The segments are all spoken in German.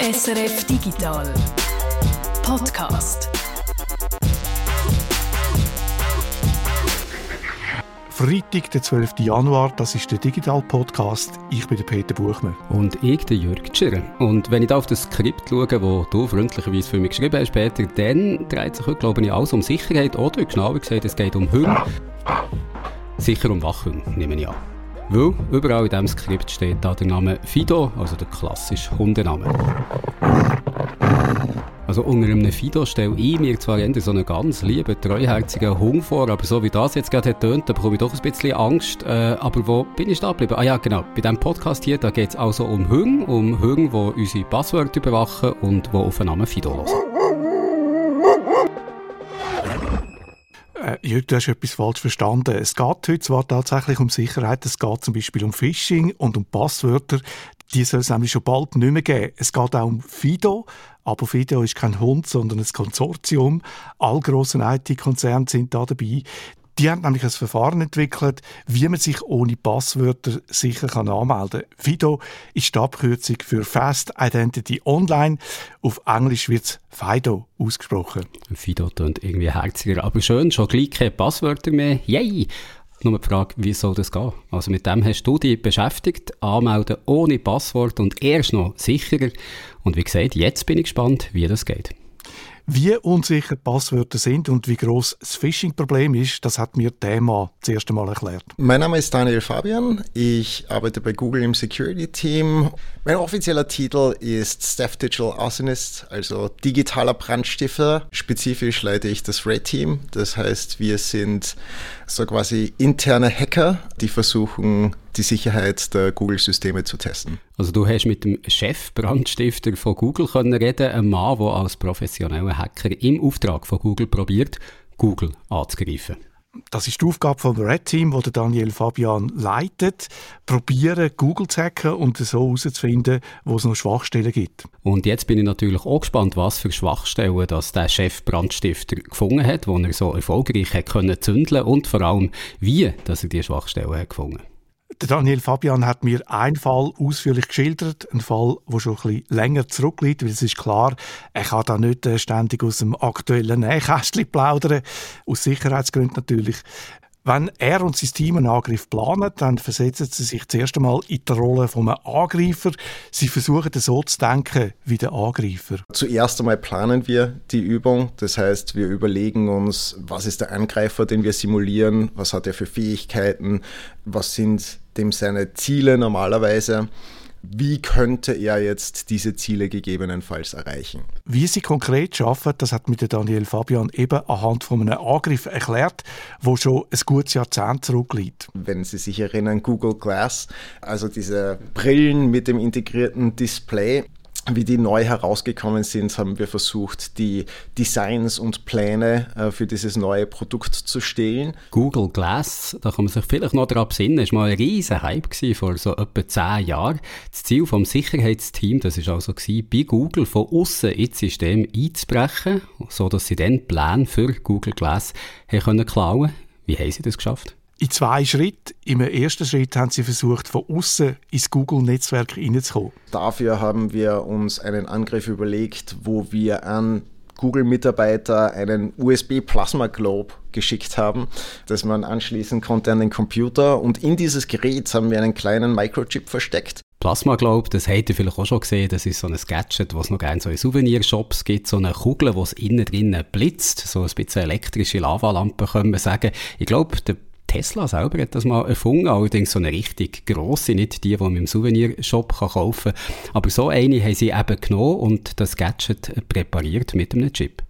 SRF Digital Podcast. Freitag, der 12. Januar, das ist der Digital Podcast. Ich bin der Peter Buchmann. Und ich, der Jörg Tschirr. Und wenn ich da auf das Skript schaue, das du freundlicherweise für mich geschrieben hast, Peter, dann dreht sich heute, glaube ich, alles um Sicherheit. Oder, genauer gesagt, es geht um Hunde. Sicher um Wachhunde, nehme ich an. Weil überall in diesem Skript steht da der Name Fido, also der klassische Hundename. Also unter einem Fido stelle ich mir zwar eher so einen ganz lieben, treuherzigen Hund vor, aber so wie das jetzt gerade tönt, da bekomme ich doch ein bisschen Angst. Äh, aber wo bin ich da geblieben? Ah ja, genau. Bei diesem Podcast hier, da geht es also um Hunde, um Hunde, die unsere Passwörter überwachen und die auf den Namen Fido hören. Äh, Jörg, du hast etwas falsch verstanden. Es geht heute zwar tatsächlich um Sicherheit, es geht zum Beispiel um Phishing und um Passwörter. Die soll es nämlich schon bald nicht mehr geben. Es geht auch um Fido, aber Fido ist kein Hund, sondern ein Konsortium. All grossen IT-Konzerne sind da dabei. Die haben nämlich ein Verfahren entwickelt, wie man sich ohne Passwörter sicher kann anmelden kann. FIDO ist die Abkürzung für Fast Identity Online. Auf Englisch wird es FIDO ausgesprochen. Fido klingt irgendwie herziger, aber schön, schon gleich keine Passwörter mehr. Yay! Nur die Frage, wie soll das gehen? Also mit dem hast du dich beschäftigt, anmelden ohne Passwort und erst noch sicherer. Und wie gesagt, jetzt bin ich gespannt, wie das geht. Wie unsicher Passwörter sind und wie groß das Phishing-Problem ist, das hat mir Thema das erste Mal erklärt. Mein Name ist Daniel Fabian. Ich arbeite bei Google im Security-Team. Mein offizieller Titel ist Staff Digital Arsonist, also digitaler Brandstifter. Spezifisch leite ich das Red-Team. Das heißt, wir sind so quasi interne Hacker, die versuchen, die Sicherheit der Google-Systeme zu testen. Also du hast mit dem Chefbrandstifter von Google können reden, ein Mann, der als professioneller Hacker im Auftrag von Google probiert, Google anzugreifen. Das ist die Aufgabe vom Red Team, wo Daniel Fabian leitet. Probieren, Google zu hacken und so herauszufinden, wo es noch Schwachstellen gibt. Und jetzt bin ich natürlich auch gespannt, was für Schwachstellen das der Chefbrandstifter gefunden hat, wo er so erfolgreich hat können zündeln und vor allem, wie dass er diese Schwachstellen hat gefunden der Daniel Fabian hat mir einen Fall ausführlich geschildert, einen Fall, der schon ein bisschen länger zurückliegt, weil es ist klar, er kann da nicht äh, ständig aus dem aktuellen Nähkästchen plaudern, aus Sicherheitsgründen natürlich. Wenn er und sein Team einen Angriff planen, dann versetzen sie sich zuerst einmal in die Rolle von einem Angreifer. Sie versuchen so zu denken wie der Angreifer. Zuerst einmal planen wir die Übung. Das heißt, wir überlegen uns, was ist der Angreifer, den wir simulieren, was hat er für Fähigkeiten, was sind dem seine Ziele normalerweise wie könnte er jetzt diese Ziele gegebenenfalls erreichen? Wie sie konkret schaffen, das hat mir Daniel Fabian eben anhand von einem Angriff erklärt, wo schon ein gutes Jahrzehnt zurückliegt. Wenn Sie sich erinnern, Google Glass, also diese Brillen mit dem integrierten Display, wie die neu herausgekommen sind, haben wir versucht, die Designs und Pläne äh, für dieses neue Produkt zu stehlen. Google Glass, da kann man sich vielleicht noch daran besinnen, ist mal ein riesen Hype vor so etwa zehn Jahren. Das Ziel vom Sicherheitsteam, das ist also gewesen, bei Google von außen ins System einzubrechen, so dass sie dann Pläne für Google Glass haben können klauen. Wie haben sie das geschafft? In zwei Schritten. Im ersten Schritt haben sie versucht, von außen ins Google-Netzwerk hineinzukommen. Dafür haben wir uns einen Angriff überlegt, wo wir an Google-Mitarbeiter einen USB-Plasma-Globe geschickt haben, das man anschließen konnte an den Computer. Und in dieses Gerät haben wir einen kleinen Microchip versteckt. Plasma Globe, das habt ihr vielleicht auch schon gesehen, das ist so ein Gadget, was es noch gerne so in Souvenirshops gibt, so eine Kugel, die innen drinnen blitzt, so ein bisschen elektrische Lavalampe, können wir sagen. Ich glaube, der Tesla selber hat das mal erfunden, allerdings so eine richtig grosse, nicht die, die man im Souvenirshop kaufen kann. Aber so eine haben sie eben genommen und das Gadget präpariert mit einem Chip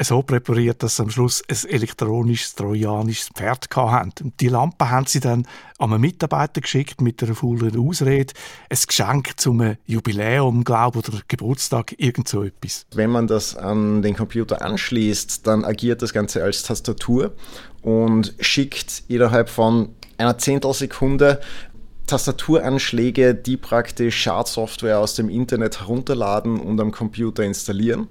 so präpariert, dass sie am Schluss ein elektronisches, trojanisches Pferd hatten. Die Lampe haben sie dann an einen Mitarbeiter geschickt mit einer faulen Ausrede. Ein Geschenk zum Jubiläum, glaube oder Geburtstag, irgend so etwas. Wenn man das an den Computer anschließt, dann agiert das Ganze als Tastatur und schickt innerhalb von einer Zehntelsekunde Tastaturanschläge, die praktisch Schadsoftware aus dem Internet herunterladen und am Computer installieren.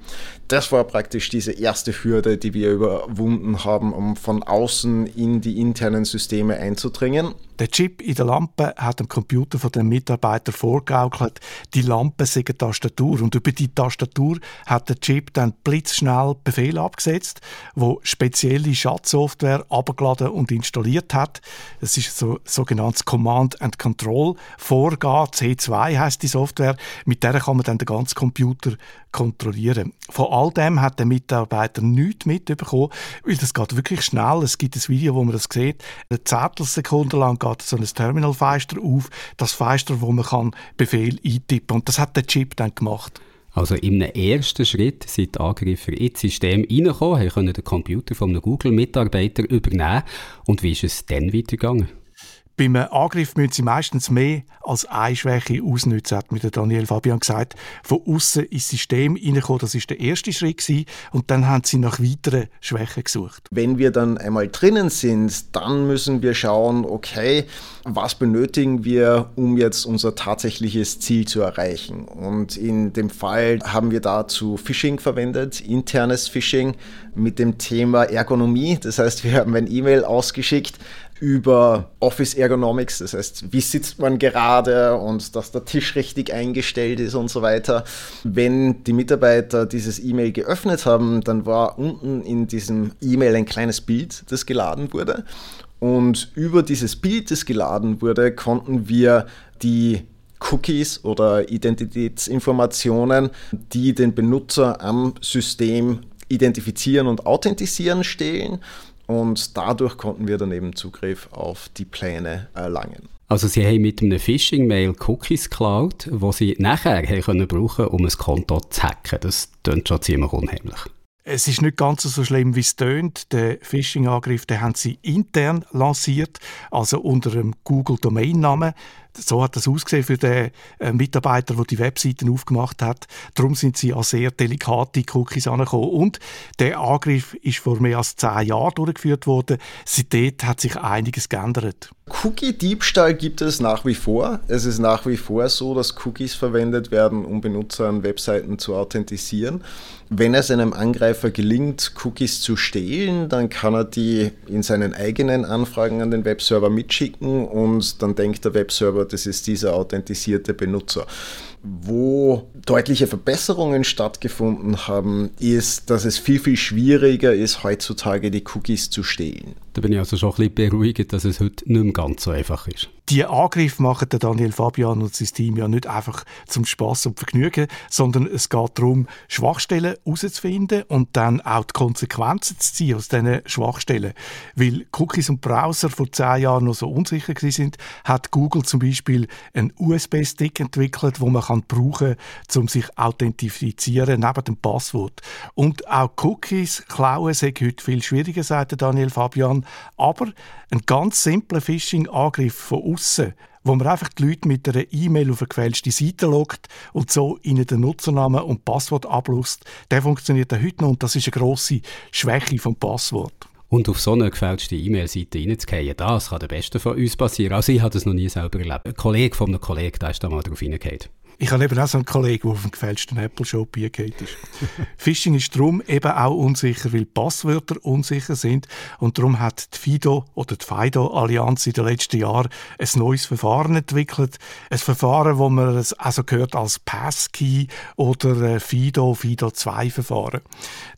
Das war praktisch diese erste Hürde, die wir überwunden haben, um von außen in die internen Systeme einzudringen. Der Chip in der Lampe hat dem Computer von den Mitarbeitern vorgaukelt, die Lampe sei eine Tastatur. Und über die Tastatur hat der Chip dann blitzschnell Befehle abgesetzt, wo spezielle Schadsoftware abgeladen und installiert hat. Das ist so sogenanntes Command and Control Vorgehen. C2 heißt die Software. Mit der kann man dann den ganzen Computer kontrollieren. Von all dem hat der Mitarbeiter nichts mitbekommen, weil das geht wirklich schnell. Es gibt ein Video, wo man das sieht. Eine Zehntelsekunde lang geht so ein Terminal-Fenster auf, das Fenster, wo man kann Befehl eintippen. Und das hat der Chip dann gemacht. Also im ersten Schritt sind die Angreifer ins System reingekommen, können den Computer von einem Google-Mitarbeiter übernehmen. Und wie ist es dann weitergegangen? Beim Angriff müssen sie meistens mehr als eine Schwäche ausnutzen, hat mir Daniel Fabian gesagt. Von außen ins System reinkommen, das ist der erste Schritt gewesen, und dann haben sie nach weiteren Schwächen gesucht. Wenn wir dann einmal drinnen sind, dann müssen wir schauen, okay, was benötigen wir, um jetzt unser tatsächliches Ziel zu erreichen? Und in dem Fall haben wir dazu Phishing verwendet, internes Phishing mit dem Thema Ergonomie. Das heißt, wir haben ein E-Mail ausgeschickt, über Office Ergonomics, das heißt, wie sitzt man gerade und dass der Tisch richtig eingestellt ist und so weiter. Wenn die Mitarbeiter dieses E-Mail geöffnet haben, dann war unten in diesem E-Mail ein kleines Bild, das geladen wurde. Und über dieses Bild, das geladen wurde, konnten wir die Cookies oder Identitätsinformationen, die den Benutzer am System identifizieren und authentisieren, stehlen und dadurch konnten wir dann eben Zugriff auf die Pläne erlangen. Also sie haben mit einem Phishing-Mail Cookies geklaut, die sie nachher haben können brauchen, um ein Konto zu hacken. Das klingt schon ziemlich unheimlich. Es ist nicht ganz so schlimm, wie es tönt. Der Phishing-Angriff, den haben sie intern lanciert, also unter einem Google-Domainnamen so hat das ausgesehen für den äh, Mitarbeiter, der die Webseiten aufgemacht hat. Darum sind sie an sehr delikate Cookies angekommen. Und der Angriff ist vor mehr als zehn Jahren durchgeführt worden. Seitdem hat sich einiges geändert. Cookie-Diebstahl gibt es nach wie vor. Es ist nach wie vor so, dass Cookies verwendet werden, um Benutzer an Webseiten zu authentisieren. Wenn es einem Angreifer gelingt, Cookies zu stehlen, dann kann er die in seinen eigenen Anfragen an den Webserver mitschicken und dann denkt der Webserver, das ist dieser authentisierte Benutzer. Wo deutliche Verbesserungen stattgefunden haben, ist, dass es viel, viel schwieriger ist, heutzutage die Cookies zu stehlen. Da bin ich also schon ein bisschen beruhigt, dass es heute nicht mehr ganz so einfach ist. Die Angriffe machen der Daniel Fabian und sein Team ja nicht einfach zum Spaß und Vergnügen, sondern es geht darum, Schwachstellen herauszufinden und dann auch die Konsequenzen zu ziehen aus diesen Schwachstellen. Weil Cookies und Browser vor zehn Jahren noch so unsicher sind, hat Google zum Beispiel einen USB-Stick entwickelt, wo man kann brauchen kann, um sich authentifizieren neben dem Passwort. Und auch Cookies klauen sei heute viel schwieriger, sagt Daniel Fabian, aber ein ganz simpler Phishing-Angriff von außen, wo man einfach die Leute mit einer E-Mail auf eine gefälschte Seite lockt und so ihnen den Nutzernamen und Passwort ablust, der funktioniert auch heute noch und das ist eine grosse Schwäche vom Passwort. Und auf so eine gefälschte E-Mail-Seite reinzugehen, das kann der Beste von uns passieren. Also ich habe das noch nie selber erlebt. Ein Kollege von einem Kollegen, der ist da mal drauf reingegangen. Ich habe eben auch so einen Kollegen, der auf dem gefälschten Apple-Shop eingeht ist. Phishing ist darum eben auch unsicher, weil Passwörter unsicher sind. Und darum hat die FIDO oder die FIDO-Allianz in den letzten Jahren ein neues Verfahren entwickelt. Ein Verfahren, wo man es also gehört als Passkey oder äh, FIDO, FIDO-2-Verfahren.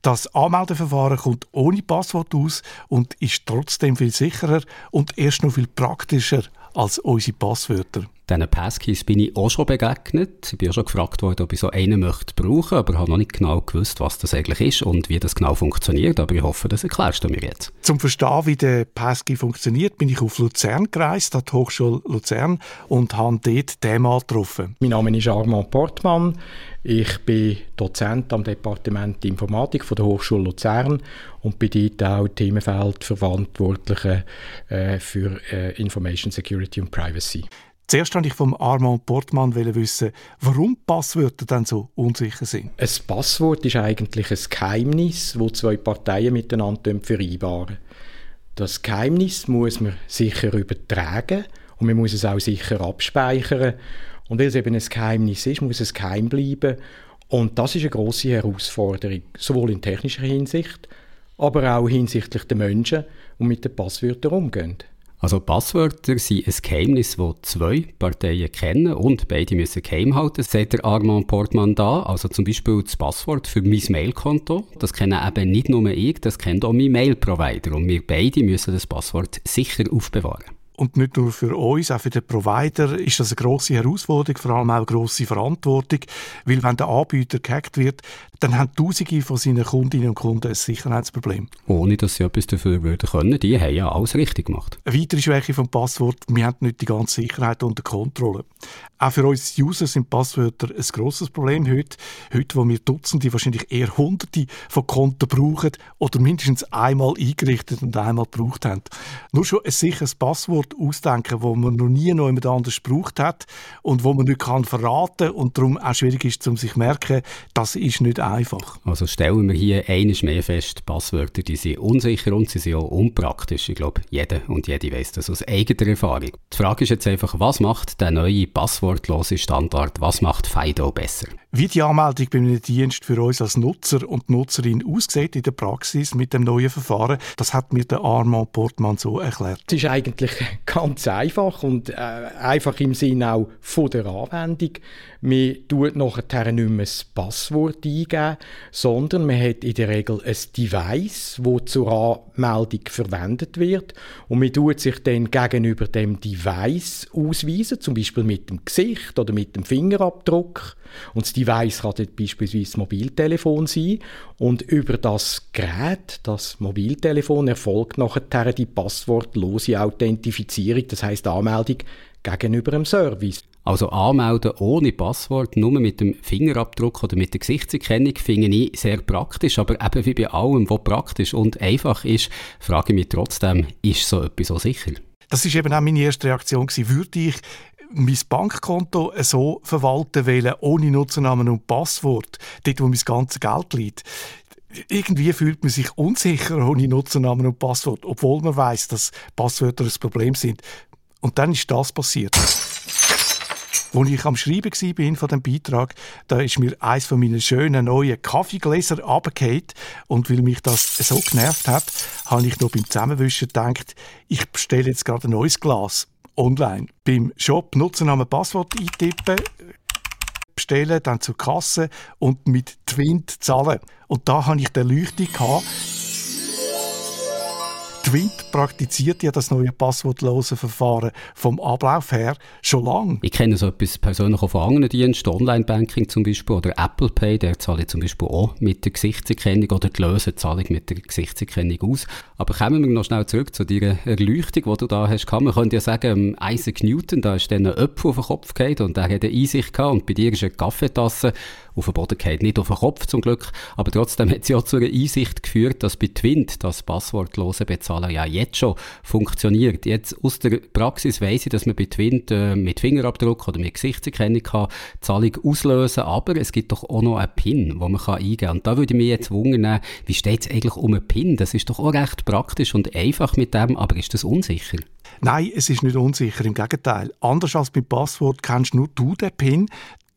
Das Anmeldeverfahren kommt ohne Passwort aus und ist trotzdem viel sicherer und erst noch viel praktischer als unsere Passwörter. Diesen Passkeys bin ich auch schon begegnet. Ich bin auch schon gefragt worden, ob ich so einen möchte brauchen, aber habe noch nicht genau gewusst, was das eigentlich ist und wie das genau funktioniert. Aber ich hoffe, das erklärst du mir jetzt. Zum Verstehen, wie der Passkey funktioniert, bin ich auf Luzern gereist, an die Hochschule Luzern, und habe dort den getroffen. Mein Name ist Armand Portmann. Ich bin Dozent am Departement Informatik von der Hochschule Luzern und bin dort auch Themenfeld Verantwortliche äh, für äh, Information Security und Privacy. Zuerst wollte ich vom Armand Portmann wissen, warum Passwörter dann so unsicher sind. Ein Passwort ist eigentlich ein Geheimnis, wo zwei Parteien miteinander vereinbaren. Das Geheimnis muss man sicher übertragen und man muss es auch sicher abspeichern. Und weil es eben ein Geheimnis ist, muss es geheim bleiben. Und das ist eine große Herausforderung, sowohl in technischer Hinsicht, aber auch hinsichtlich der Menschen, die mit den Passwörtern umgehen. Also Passwörter sind ein Geheimnis, das zwei Parteien kennen und beide müssen geheim halten, sagt der Armand Portman da. Also zum Beispiel das Passwort für mein Mailkonto. Das kennen eben nicht nur ich, das kennt auch mein Mail-Provider. Und wir beide müssen das Passwort sicher aufbewahren. Und nicht nur für uns, auch für den Provider ist das eine grosse Herausforderung, vor allem auch eine grosse Verantwortung, weil wenn der Anbieter gehackt wird, dann haben Tausende von seinen Kundinnen und Kunden ein Sicherheitsproblem. Ohne dass sie etwas dafür würden können, die haben ja alles richtig gemacht. Eine weitere Schwäche vom Passwort, wir haben nicht die ganze Sicherheit unter Kontrolle. Auch für uns User sind Passwörter ein grosses Problem heute. Heute, wo wir Dutzende, wahrscheinlich eher Hunderte von Konten brauchen oder mindestens einmal eingerichtet und einmal gebraucht haben. Nur schon ein sicheres Passwort ausdenken, wo man noch nie noch jemand anders gebraucht hat und wo man nicht kann verraten und darum auch schwierig ist, um sich zu merken, das ist nicht einfach. Also stellen wir hier eines mehr fest, Passwörter, die sind unsicher und sie sind auch unpraktisch. Ich glaube, jeder und jede weiß das aus eigener Erfahrung. Die Frage ist jetzt einfach, was macht der neue passwortlose Standard, was macht FIDO besser? Wie die Anmeldung bei einem Dienst für uns als Nutzer und Nutzerin aussieht in der Praxis mit dem neuen Verfahren, das hat mir der Armand Portmann so erklärt. Es ist eigentlich ganz einfach und äh, einfach im Sinne auch von der Anwendung. Man tut nachher nicht mehr das Passwort eingeben, sondern man hat in der Regel ein Device, wo zur Anmeldung verwendet wird und man tut sich dann gegenüber dem Device ausweisen, zum Beispiel mit dem Gesicht oder mit dem Fingerabdruck. Und das Device kann dort beispielsweise das Mobiltelefon sein. Und über das Gerät, das Mobiltelefon, erfolgt nachher die passwortlose Authentifizierung, das heißt Anmeldung gegenüber dem Service. Also anmelden ohne Passwort, nur mit dem Fingerabdruck oder mit der Gesichtserkennung, finde ich sehr praktisch. Aber eben wie bei allem, was praktisch und einfach ist, frage ich mich trotzdem, ist so etwas so sicher? Das ist eben auch meine erste Reaktion gewesen. Würde ich mein Bankkonto so verwalten wollen, ohne Nutzernamen und Passwort, dort wo mein ganzes Geld liegt? irgendwie fühlt man sich unsicher ohne Nutzernamen und Passwort, obwohl man weiß, dass Passwörter ein Problem sind. Und dann ist das passiert. Als ich am Schreiben war von dem Beitrag, da ist mir eins von meinen schönen neuen Kaffeegläser runtergefallen. Und weil mich das so genervt hat, habe ich noch beim Zusammenwischen gedacht, ich bestelle jetzt gerade ein neues Glas online. Beim Shop Nutzernamen Passwort eintippen, bestellen, dann zur Kasse und mit Twint zahlen. Und da habe ich die Erleuchtung gehabt, Twint praktiziert ja das neue passwortlose Verfahren vom Ablauf her schon lange. Ich kenne so etwas persönlich auch von anderen Diensten, Online-Banking zum Beispiel oder Apple Pay, der zahle ich zum Beispiel auch mit der Gesichtserkennung oder die Lösezahlung mit der Gesichtserkennung aus. Aber kommen wir noch schnell zurück zu deiner Erleuchtung, die du da hast. Man könnte ja sagen, ähm, Isaac Newton, da ist dann ein Öpfel auf den Kopf gefallen und er hat eine Einsicht gehabt und bei dir ist eine Kaffeetasse auf den Boden gefallen. Nicht auf den Kopf zum Glück, aber trotzdem hat sie auch zu einer Einsicht geführt, dass bei Twint das passwortlose Bezahlen ja jetzt schon funktioniert. Jetzt aus der Praxis weiss ich, dass man bei Twint äh, mit Fingerabdruck oder mit Gesichtserkennung kann Zahlung auslösen aber es gibt doch auch noch einen PIN, wo man kann eingeben kann. Und da würde ich mich jetzt wundern, wie steht es eigentlich um einen PIN? Das ist doch auch recht praktisch und einfach mit dem, aber ist das unsicher? Nein, es ist nicht unsicher, im Gegenteil. Anders als beim Passwort kennst nur du den PIN.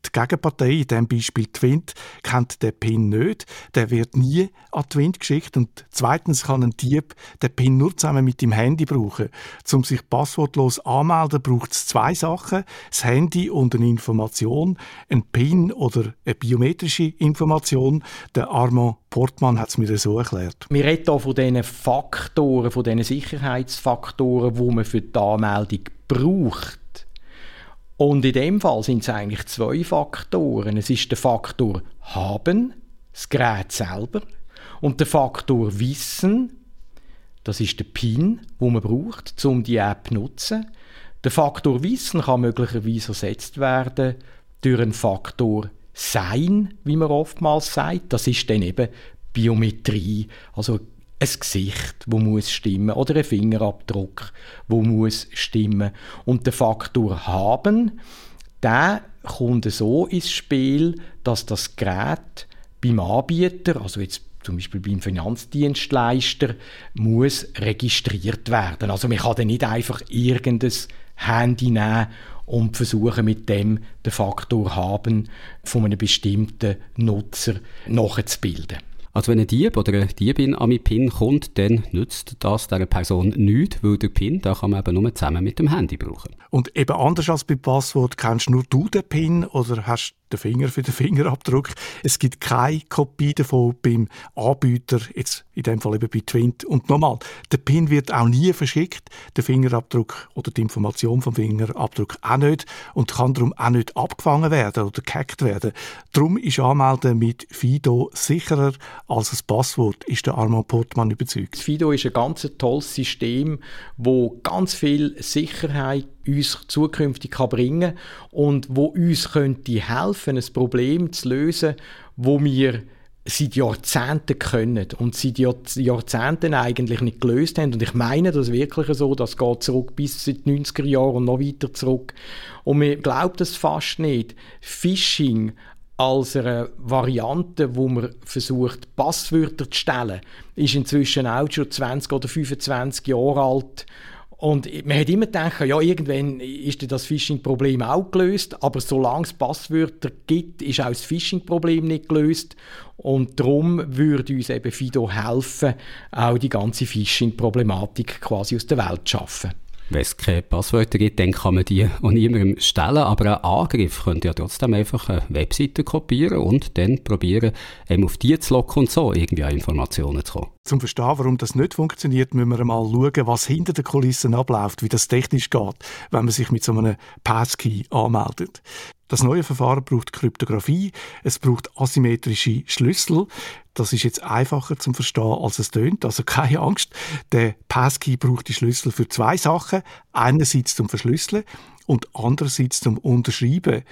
Die Gegenpartei, in diesem Beispiel Twint, kennt den PIN nicht. Der wird nie an Twint geschickt. Und zweitens kann ein Dieb den PIN nur zusammen mit dem Handy brauchen. Um sich passwortlos anmelden, braucht es zwei Sachen. Das Handy und eine Information. Ein PIN oder eine biometrische Information. Der Armand Portmann hat es mir so erklärt. Wir reden hier von diesen Faktoren, von diesen Sicherheitsfaktoren, die man für die Anmeldung braucht. Und in dem Fall sind es eigentlich zwei Faktoren. Es ist der Faktor haben, das Gerät selber, und der Faktor Wissen, das ist der PIN, wo man braucht, um die App zu nutzen. Der Faktor Wissen kann möglicherweise ersetzt werden durch einen Faktor Sein, wie man oftmals sagt. Das ist dann eben Biometrie, also ein Gesicht, wo muss stimmen oder ein Fingerabdruck, wo muss stimmen und der Faktor haben, der kommt so ins Spiel, dass das Gerät beim Anbieter, also jetzt zum Beispiel beim Finanzdienstleister, muss registriert werden. Also man kann dann nicht einfach irgendein Handy nehmen und versuchen mit dem den Faktor haben von einem bestimmten Nutzer nachzubilden. Also wenn ein Dieb oder eine Diebin an meinen PIN kommt, dann nützt das dieser Person nichts, weil der PIN, da kann man eben nur zusammen mit dem Handy brauchen. Und eben anders als beim Passwort kennst nur du den PIN oder hast den Finger für den Fingerabdruck. Es gibt keine Kopie davon beim Anbieter, jetzt in dem Fall eben bei Twint. Und nochmal, der PIN wird auch nie verschickt, der Fingerabdruck oder die Information vom Fingerabdruck auch nicht und kann darum auch nicht abgefangen werden oder gehackt werden. Darum ist Anmelden mit Fido sicherer als ein Passwort, ist der Armand Portmann überzeugt. Fido ist ein ganz tolles System, wo ganz viel Sicherheit uns zukünftig kann und wo uns könnte helfen, ein Problem zu lösen, wo wir seit Jahrzehnten können und seit Jahrzehnten eigentlich nicht gelöst haben. Und ich meine das wirklich so, das geht zurück bis den 90er Jahren und noch weiter zurück. Und man glaubt es fast nicht. Phishing als eine Variante, wo man versucht, Passwörter zu stellen, ist inzwischen auch schon 20 oder 25 Jahre alt und man hat immer gedacht, ja, irgendwann ist das Phishing-Problem auch gelöst, aber solange es Passwörter gibt, ist auch das Phishing-Problem nicht gelöst. Und darum würde uns eben Fido helfen, auch die ganze Phishing-Problematik quasi aus der Welt zu schaffen. Wenn es keine Passwörter gibt, dann kann man die auch niemandem stellen. Aber ein Angriff könnte ja trotzdem einfach eine Webseite kopieren und dann probieren, eben auf die zu locken und so irgendwie an Informationen zu kommen. Zum Verstehen, warum das nicht funktioniert, müssen wir mal schauen, was hinter den Kulissen abläuft, wie das technisch geht, wenn man sich mit so einem Passkey anmeldet. Das neue Verfahren braucht Kryptographie, es braucht asymmetrische Schlüssel. Das ist jetzt einfacher zum Verstehen, als es tönt. Also keine Angst. Der Passkey braucht die Schlüssel für zwei Sachen. Einerseits zum Verschlüsseln und andererseits zum Unterschreiben.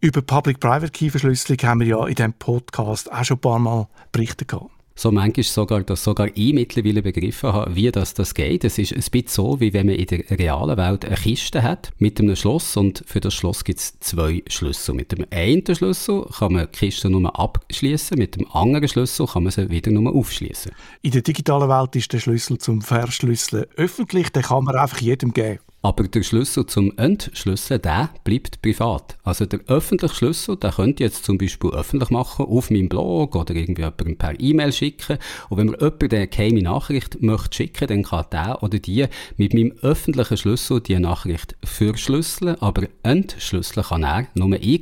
Über Public-Private-Key-Verschlüsselung haben wir ja in diesem Podcast auch schon ein paar Mal berichtet gehabt so manchmal sogar, dass sogar ich mittlerweile begriffen habe, wie das, das geht. Es ist ein bisschen so, wie wenn man in der realen Welt eine Kiste hat mit einem Schloss und für das Schloss gibt es zwei Schlüssel. Mit dem einen Schlüssel kann man die Kiste nur abschließen, mit dem anderen Schlüssel kann man sie wieder nur aufschließen. In der digitalen Welt ist der Schlüssel zum Verschlüsseln öffentlich, den kann man einfach jedem geben. Aber der Schlüssel zum Entschlüsseln, der bleibt privat. Also der öffentliche Schlüssel, den könnt ihr jetzt zum Beispiel öffentlich machen auf meinem Blog oder irgendwie jemandem per E-Mail schicken. Und wenn man jemanden eine geheime Nachricht möchte schicken, dann kann der oder die mit meinem öffentlichen Schlüssel die Nachricht verschlüsseln, aber entschlüsseln kann er nur ich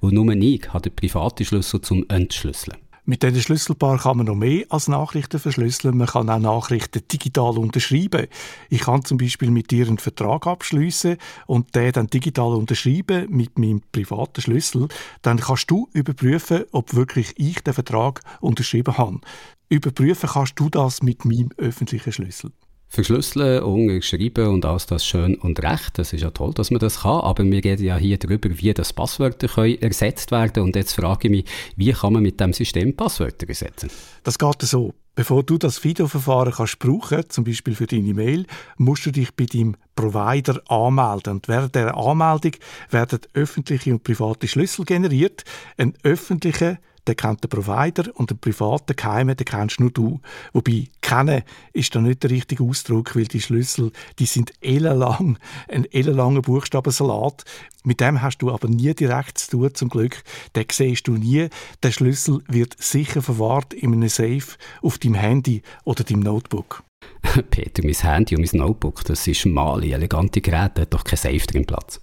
wo nur ich habe den privaten Schlüssel zum Entschlüsseln. Mit diesen Schlüsselpaar kann man noch mehr als Nachrichten verschlüsseln. Man kann auch Nachrichten digital unterschreiben. Ich kann zum Beispiel mit dir einen Vertrag abschließen und den dann digital unterschreiben mit meinem privaten Schlüssel. Dann kannst du überprüfen, ob wirklich ich den Vertrag unterschrieben habe. Überprüfen kannst du das mit meinem öffentlichen Schlüssel. Verschlüsseln, unterschreiben und alles das schön und recht. Das ist ja toll, dass man das kann, aber wir reden ja hier darüber, wie das Passwörter können ersetzt werden und jetzt frage ich mich, wie kann man mit dem System Passwörter ersetzen? Das geht so. Bevor du das Fido-Verfahren kannst brauchen, zum Beispiel für deine Mail, musst du dich bei deinem Provider anmelden. Und während der Anmeldung werden öffentliche und private Schlüssel generiert. Ein öffentlicher den kennt der Provider und den privaten Geheimen, den kennst nur du. Wobei, kennen ist da nicht der richtige Ausdruck, weil die Schlüssel, die sind ellenlang, ein ellenlanger Buchstabensalat. Mit dem hast du aber nie direkt zu tun, zum Glück. Den siehst du nie. Der Schlüssel wird sicher verwahrt in einem Safe auf deinem Handy oder deinem Notebook. Peter, mein Handy und mein Notebook, das ist schmale, elegante Geräte, hat doch kein Safe drin Platz.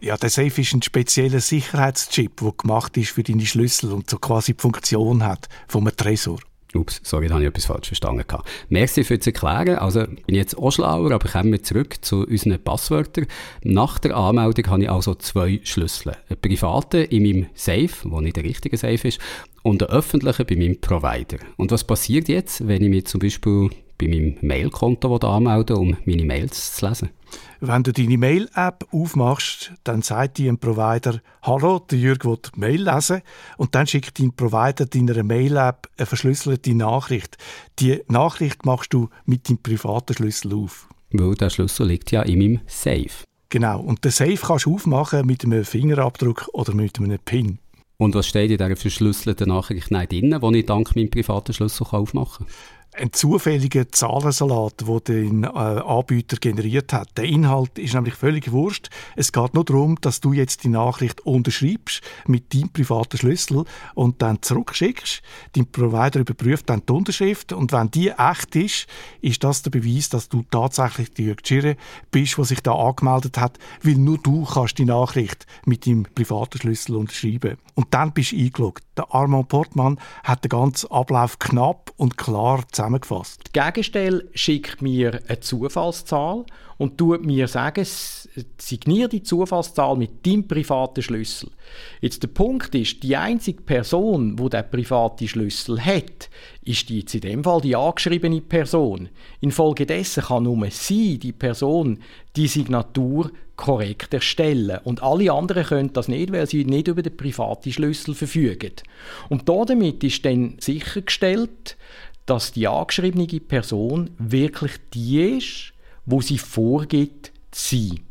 Ja, der Safe ist ein spezieller Sicherheitschip, der gemacht ist für deine Schlüssel und so quasi die Funktion hat vom Tresor. Ups, sorry, da habe ich etwas falsch verstanden. Merci für das Erklären. Also, ich bin jetzt auch schlauer, aber kommen wir zurück zu unseren Passwörtern. Nach der Anmeldung habe ich also zwei Schlüssel. Einen privaten in meinem Safe, wo nicht der richtige Safe ist, und einen öffentlichen bei meinem Provider. Und was passiert jetzt, wenn ich mich zum Beispiel bei meinem Mailkonto anmelde, um meine Mails zu lesen? Wenn du deine Mail-App aufmachst, dann sagt dir ein Provider, hallo, der Jürg will Mail lesen und dann schickt dein Provider deiner Mail-App eine verschlüsselte Nachricht. Die Nachricht machst du mit deinem privaten Schlüssel auf. Weil der Schlüssel liegt ja in meinem Safe. Genau, und den Safe kannst du aufmachen mit einem Fingerabdruck oder mit einem PIN. Und was steht in dieser verschlüsselten Nachricht drin, die ich dank meinem privaten Schlüssel aufmachen kann? Ein zufälliger Zahlensalat, den der äh, Anbieter generiert hat. Der Inhalt ist nämlich völlig wurscht. Es geht nur darum, dass du jetzt die Nachricht unterschreibst mit deinem privaten Schlüssel und dann zurückschickst. Dein Provider überprüft dann die Unterschrift und wenn die echt ist, ist das der Beweis, dass du tatsächlich die Schirre bist, der sich da angemeldet hat, weil nur du kannst die Nachricht mit deinem privaten Schlüssel unterschreiben. Und dann bist du eingeloggt. Der Armand Portmann hat den ganzen Ablauf knapp und klar zusammengefasst. Die Gegenstelle schickt mir eine Zufallszahl und tut mir sagen, signiere die Zufallszahl mit deinem privaten Schlüssel. Jetzt der Punkt ist, die einzige Person, wo der private Schlüssel hat, ist die in dem Fall die angeschriebene Person. Infolgedessen kann nur sie, die Person, die Signatur korrekt erstellen. Und alle anderen können das nicht, weil sie nicht über den privaten Schlüssel verfügen. Und damit ist dann sichergestellt, dass die angeschriebene Person wirklich die ist, wo sie vorgibt zu sein.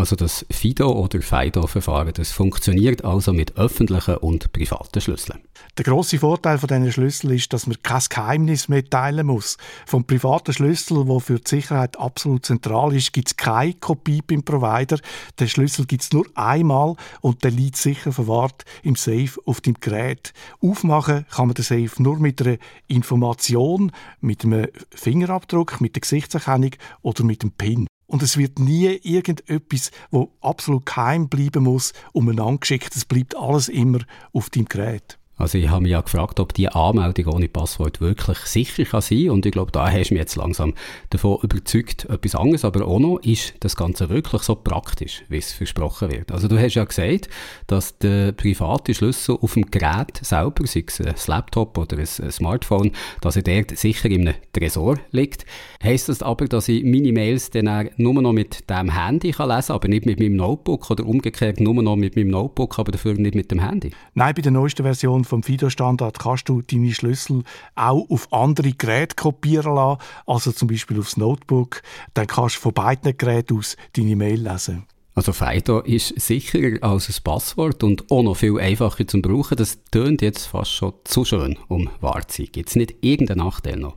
Also das FIDO- oder FIDO-Verfahren, das funktioniert also mit öffentlichen und privaten Schlüsseln. Der große Vorteil von diesen Schlüsseln ist, dass man kein Geheimnis mehr teilen muss. Vom privaten Schlüssel, der für die Sicherheit absolut zentral ist, gibt es keine Kopie beim Provider. Den Schlüssel gibt es nur einmal und der liegt sicher verwahrt im Safe auf dem Gerät. Aufmachen kann man den Safe nur mit einer Information, mit einem Fingerabdruck, mit der Gesichtserkennung oder mit dem PIN. Und es wird nie irgendetwas, wo absolut geheim bleiben muss, umeinander geschickt. Es bleibt alles immer auf dem Gerät. Also ich habe mich ja gefragt, ob die Anmeldung ohne Passwort wirklich sicher kann sein und ich glaube, da hast du mich jetzt langsam davon überzeugt. Etwas anderes aber auch noch, ist das Ganze wirklich so praktisch, wie es versprochen wird. Also du hast ja gesagt, dass der private Schlüssel auf dem Gerät selber, sei es ein Laptop oder ein Smartphone, dass er dort sicher in einem Tresor liegt. Heißt das aber, dass ich meine Mails dann nur noch mit dem Handy kann lesen aber nicht mit meinem Notebook oder umgekehrt nur noch mit meinem Notebook, aber dafür nicht mit dem Handy? Nein, bei der neuesten Version vom FIDO-Standard kannst du deine Schlüssel auch auf andere Geräte kopieren lassen, also zum Beispiel aufs Notebook. Dann kannst du von beiden Geräten aus deine Mail lesen. Also FIDO ist sicherer als ein Passwort und auch noch viel einfacher zum Brauchen. Das tönt jetzt fast schon zu schön, um wahr zu sein. Gibt es nicht irgendeinen Nachteil noch?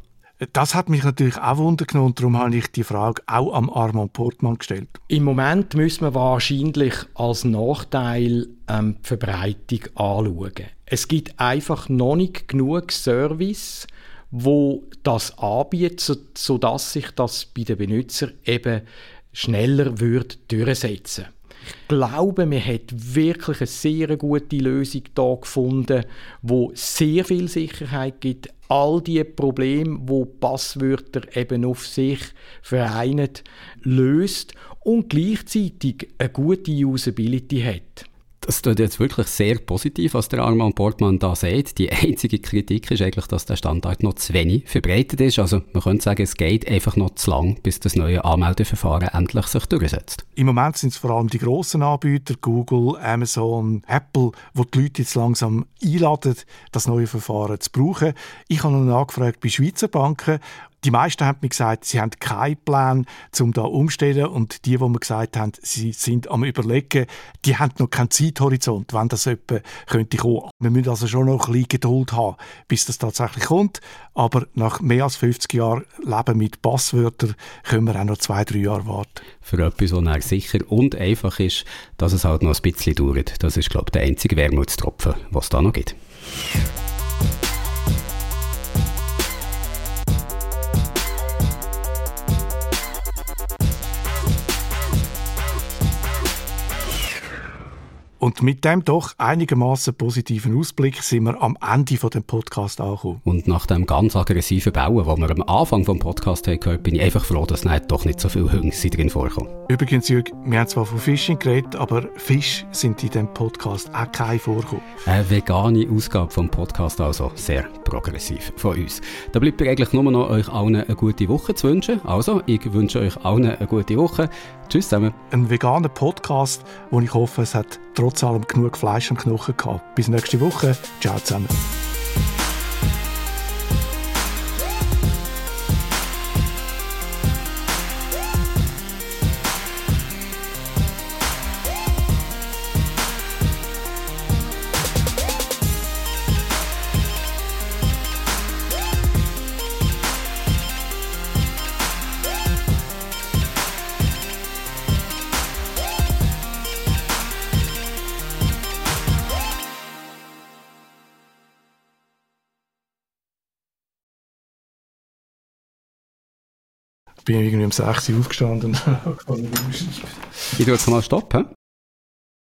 Das hat mich natürlich auch wundern und darum habe ich die Frage auch am Armand Portmann gestellt. Im Moment müssen wir wahrscheinlich als Nachteil ähm, die Verbreitung anschauen. Es gibt einfach noch nicht genug Service, wo das anbietet, sodass sich das bei den Benutzern eben schneller wird durchsetzen ich glaube, man hat wirklich eine sehr gute Lösung da gefunden, wo sehr viel Sicherheit gibt, all die Probleme, wo Passwörter eben auf sich vereint, löst und gleichzeitig eine gute Usability hat. Das tut jetzt wirklich sehr positiv, was der Armand Portmann da sagt. Die einzige Kritik ist eigentlich, dass der Standard noch zu wenig verbreitet ist. Also man könnte sagen, es geht einfach noch zu lang, bis das neue Anmeldeverfahren endlich sich durchsetzt. Im Moment sind es vor allem die grossen Anbieter, Google, Amazon, Apple, wo die Leute jetzt langsam einladen, das neue Verfahren zu brauchen. Ich habe noch nachgefragt bei Schweizer Banken die meisten haben mir gesagt, sie haben keinen Plan, um da umzustellen. Und die, die mir gesagt haben, sie sind am überlegen, die haben noch keinen Zeithorizont, wann das etwa könnte kommen. Wir müssen also schon noch ein bisschen Geduld haben, bis das tatsächlich kommt. Aber nach mehr als 50 Jahren Leben mit Passwörtern können wir auch noch zwei, drei Jahre warten. Für etwas, was sicher und einfach ist, dass es halt noch ein bisschen dauert. Das ist, glaube ich, der einzige Wermutstropfen, was es da noch gibt. Und mit dem doch einigermaßen positiven Ausblick sind wir am Ende von dem Podcast angekommen. Und nach dem ganz aggressiven Bauen, das wir am Anfang vom Podcast haben gehört, bin ich einfach froh, dass nicht doch nicht so viele Hunde drin vorkommen. Übrigens, Jürg, wir haben zwar von Fishing geredet, aber Fisch sind in diesem Podcast auch kein vorkommen. Eine vegane Ausgabe vom Podcast, also sehr progressiv von uns. Da bleibt mir eigentlich nur noch euch allen eine gute Woche zu wünschen. Also, ich wünsche euch allen eine gute Woche. Tschüss zusammen. Ein veganer Podcast, wo ich hoffe, es hat trotz allem genug Fleisch am Knochen gehabt. Bis nächste Woche. Ciao zusammen. Bin irgendwie um 6 Uhr aufgestanden. ich tue jetzt mal stoppen.